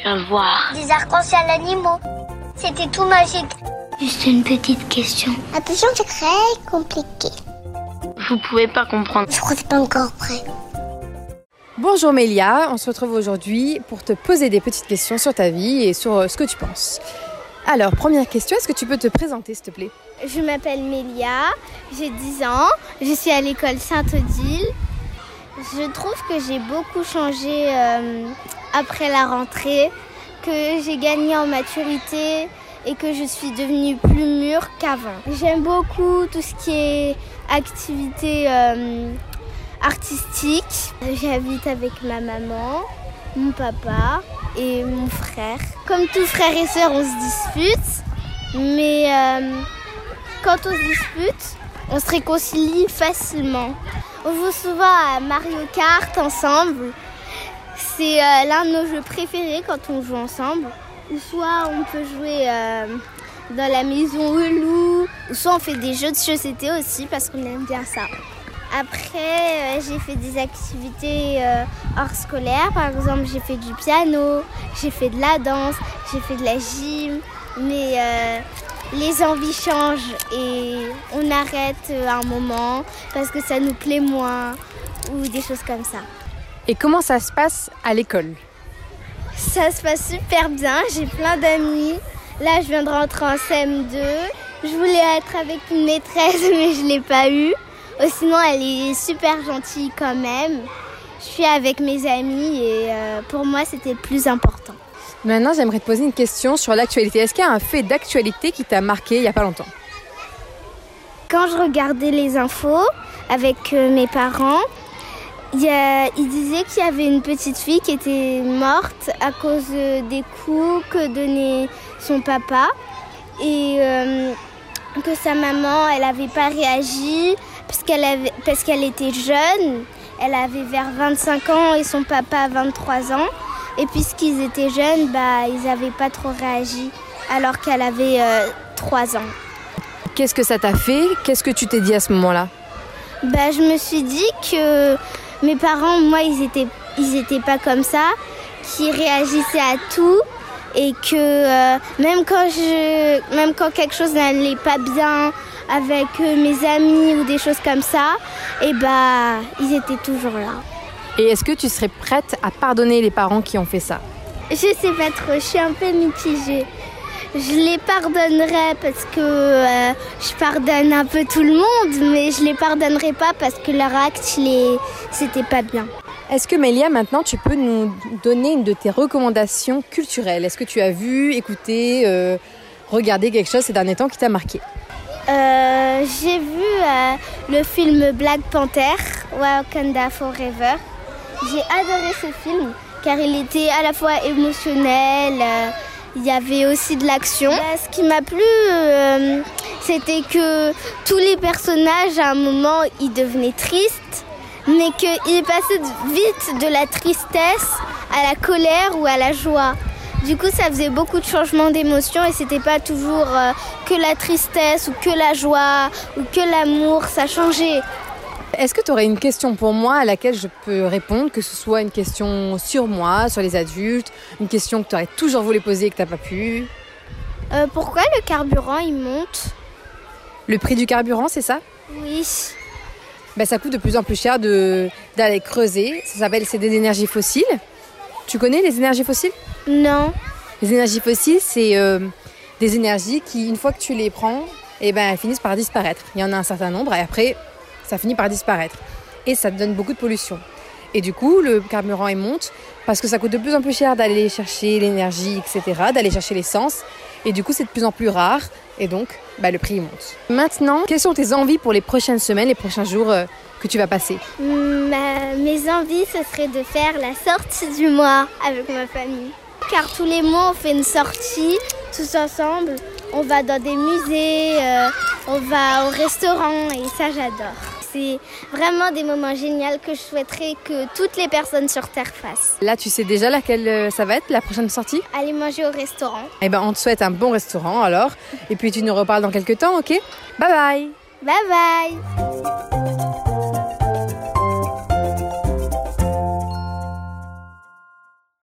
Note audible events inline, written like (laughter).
Tu vas voir. Des arcs-en-ciel animaux. C'était tout magique. Juste une petite question. Attention, c'est très compliqué. Vous pouvez pas comprendre. Je crois que c'est pas encore prêt. Bonjour Mélia, on se retrouve aujourd'hui pour te poser des petites questions sur ta vie et sur euh, ce que tu penses. Alors, première question, est-ce que tu peux te présenter s'il te plaît? Je m'appelle Mélia, j'ai 10 ans, je suis à l'école Sainte-Odile. Je trouve que j'ai beaucoup changé euh, après la rentrée, que j'ai gagné en maturité et que je suis devenue plus mûre qu'avant. J'aime beaucoup tout ce qui est activité euh, artistique. J'habite avec ma maman, mon papa et mon frère. Comme tous frères et sœurs, on se dispute, mais euh, quand on se dispute, on se réconcilie facilement. On joue souvent à Mario Kart ensemble. C'est euh, l'un de nos jeux préférés quand on joue ensemble. Soit on peut jouer euh, dans la maison au loup. Ou soit on fait des jeux de société aussi parce qu'on aime bien ça. Après, euh, j'ai fait des activités hors scolaire. Par exemple, j'ai fait du piano, j'ai fait de la danse, j'ai fait de la gym. Mais les envies changent et on arrête un moment parce que ça nous plaît moins ou des choses comme ça. Et comment ça se passe à l'école Ça se passe super bien, j'ai plein d'amis. Là, je viens de rentrer en CM2. Je voulais être avec une maîtresse, (laughs) mais je ne l'ai pas eue. Oh, sinon, elle est super gentille quand même. Je suis avec mes amis et euh, pour moi, c'était le plus important. Maintenant, j'aimerais te poser une question sur l'actualité. Est-ce qu'il y a un fait d'actualité qui t'a marqué il n'y a pas longtemps? Quand je regardais les infos avec euh, mes parents, il, y a, il disait qu'il y avait une petite fille qui était morte à cause euh, des coups que donnait son papa et euh, que sa maman, elle n'avait pas réagi parce qu'elle avait, parce qu'elle était jeune. Elle avait vers 25 ans et son papa 23 ans. Et puisqu'ils étaient jeunes, bah, ils n'avaient pas trop réagi alors qu'elle avait euh, 3 ans. Qu'est-ce que ça t'a fait? Qu'est-ce que tu t'es dit à ce moment-là? Bah, je me suis dit que mes parents, moi, ils étaient, ils étaient pas comme ça, qu'ils réagissaient à tout et que euh, même quand je, même quand quelque chose n'allait pas bien avec euh, mes amis ou des choses comme ça, et bah, ils étaient toujours là. Et est-ce que tu serais prête à pardonner les parents qui ont fait ça? Je sais pas trop, je suis un peu mitigée. Je les pardonnerais parce que euh, je pardonne un peu tout le monde, mais je les pardonnerai pas parce que leur acte, il est- c'était pas bien. Est-ce que Mélia, maintenant, tu peux nous donner une de tes recommandations culturelles? Est-ce que tu as vu, écouté, euh, regardé quelque chose ces derniers temps qui t'a marqué? Euh, J'ai vu euh, le film Black Panther, Wakanda Forever. J'ai adoré ce film car il était à la fois émotionnel, il y avait aussi de l'action. Ce qui m'a plu, euh, c'était que tous les personnages, à un moment, ils devenaient tristes, mais qu'ils passaient vite de la tristesse à la colère ou à la joie. Du coup, ça faisait beaucoup de changements d'émotions et c'était pas toujours euh, que la tristesse ou que la joie ou que l'amour, ça changeait. Est-ce que tu aurais une question pour moi à laquelle je peux répondre, que ce soit une question sur moi, sur les adultes, une question que tu aurais toujours voulu poser et que tu n'as pas pu? Euh, pourquoi le carburant il monte? Le prix du carburant, c'est ça? Oui. ben, Ça coûte de plus en plus cher de- d'aller creuser. Ça s'appelle, c'est des énergies fossiles. Tu connais les énergies fossiles? Non. Les énergies fossiles, c'est euh, des énergies qui, une fois que tu les prends, eh ben, elles finissent par disparaître. Il y en a un certain nombre et après, ça finit par disparaître. Et ça donne beaucoup de pollution. Et du coup, le carburant, il monte parce que ça coûte de plus en plus cher d'aller chercher l'énergie, etc., d'aller chercher l'essence. Et du coup, c'est de plus en plus rare. Et donc, bah, le prix il monte. Maintenant, quelles sont tes envies pour les prochaines semaines, les prochains jours euh, que tu vas passer? Mes envies, ce serait de faire la sortie du mois avec ma famille. Car tous les mois, on fait une sortie tous ensemble. On va dans des musées, euh, on va au restaurant et ça, j'adore. C'est vraiment des moments géniaux que je souhaiterais que toutes les personnes sur Terre fassent. Là, tu sais déjà laquelle euh, ça va être, la prochaine sortie? Aller manger au restaurant. Eh ben, on te souhaite un bon restaurant alors. Et puis tu nous reparles dans quelques temps, ok? Bye bye Bye bye